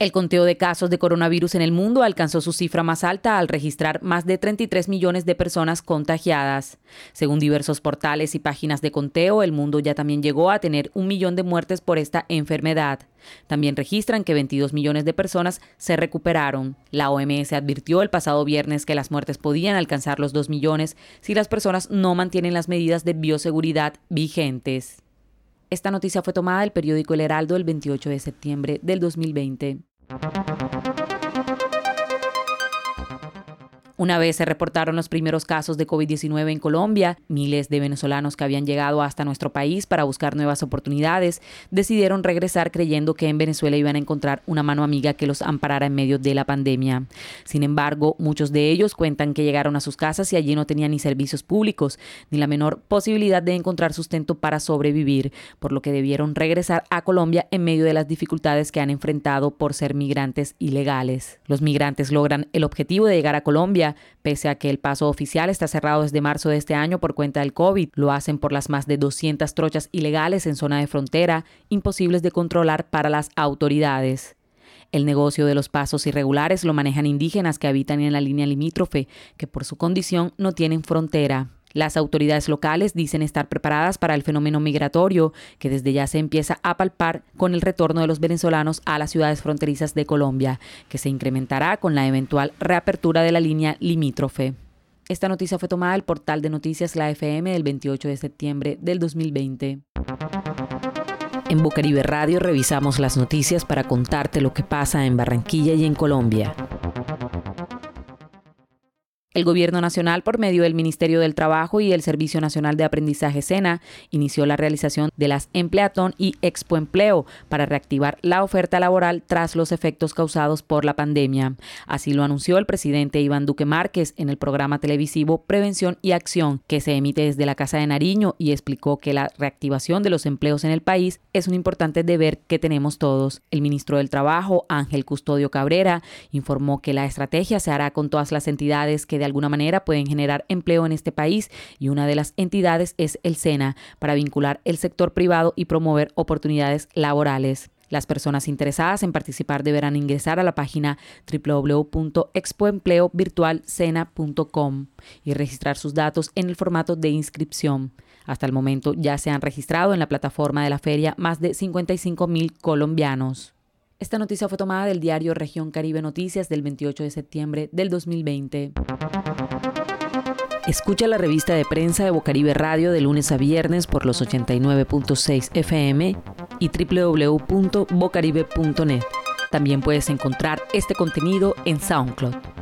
El conteo de casos de coronavirus en el mundo alcanzó su cifra más alta al registrar más de 33 millones de personas contagiadas. Según diversos portales y páginas de conteo, el mundo ya también llegó a tener un millón de muertes por esta enfermedad. También registran que 22 millones de personas se recuperaron. La OMS advirtió el pasado viernes que las muertes podían alcanzar los 2 millones si las personas no mantienen las medidas de bioseguridad vigentes. Esta noticia fue tomada del periódico El Heraldo el 28 de septiembre del 2020. Thank you. Una vez se reportaron los primeros casos de COVID-19 en Colombia, miles de venezolanos que habían llegado hasta nuestro país para buscar nuevas oportunidades decidieron regresar creyendo que en Venezuela iban a encontrar una mano amiga que los amparara en medio de la pandemia. Sin embargo, muchos de ellos cuentan que llegaron a sus casas y allí no tenían ni servicios públicos, ni la menor posibilidad de encontrar sustento para sobrevivir, por lo que debieron regresar a Colombia en medio de las dificultades que han enfrentado por ser migrantes ilegales. Los migrantes logran el objetivo de llegar a Colombia pese a que el paso oficial está cerrado desde marzo de este año por cuenta del COVID. Lo hacen por las más de 200 trochas ilegales en zona de frontera, imposibles de controlar para las autoridades. El negocio de los pasos irregulares lo manejan indígenas que habitan en la línea limítrofe, que por su condición no tienen frontera. Las autoridades locales dicen estar preparadas para el fenómeno migratorio que desde ya se empieza a palpar con el retorno de los venezolanos a las ciudades fronterizas de Colombia, que se incrementará con la eventual reapertura de la línea limítrofe. Esta noticia fue tomada del portal de noticias La FM del 28 de septiembre del 2020. En Bucaribe Radio revisamos las noticias para contarte lo que pasa en Barranquilla y en Colombia. El Gobierno Nacional, por medio del Ministerio del Trabajo y el Servicio Nacional de Aprendizaje SENA, inició la realización de las Empleatón y Expo Empleo para reactivar la oferta laboral tras los efectos causados por la pandemia. Así lo anunció el presidente Iván Duque Márquez en el programa televisivo Prevención y Acción, que se emite desde la Casa de Nariño y explicó que la reactivación de los empleos en el país es un importante deber que tenemos todos. El ministro del Trabajo, Ángel Custodio Cabrera, informó que la estrategia se hará con todas las entidades que de alguna manera pueden generar empleo en este país y una de las entidades es el SENA para vincular el sector privado y promover oportunidades laborales. Las personas interesadas en participar deberán ingresar a la página www.expoempleovirtualsena.com y registrar sus datos en el formato de inscripción. Hasta el momento ya se han registrado en la plataforma de la feria más de 55 mil colombianos. Esta noticia fue tomada del diario Región Caribe Noticias del 28 de septiembre del 2020. Escucha la revista de prensa de Bocaribe Radio de lunes a viernes por los 89.6 FM y www.bocaribe.net. También puedes encontrar este contenido en SoundCloud.